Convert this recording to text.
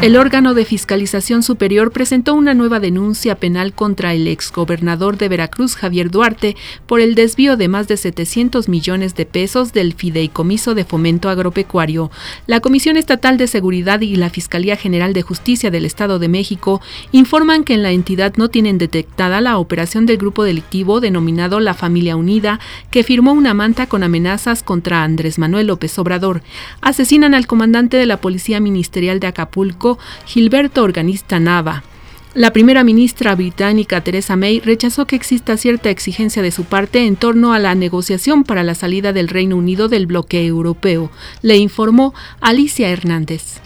El órgano de fiscalización superior presentó una nueva denuncia penal contra el exgobernador de Veracruz, Javier Duarte, por el desvío de más de 700 millones de pesos del Fideicomiso de Fomento Agropecuario. La Comisión Estatal de Seguridad y la Fiscalía General de Justicia del Estado de México informan que en la entidad no tienen detectada la operación del grupo delictivo denominado La Familia Unida, que firmó una manta con amenazas contra Andrés Manuel López Obrador. Asesinan al comandante de la Policía Ministerial de Acapulco, Gilberto Organista Nava. La primera ministra británica Theresa May rechazó que exista cierta exigencia de su parte en torno a la negociación para la salida del Reino Unido del bloque europeo, le informó Alicia Hernández.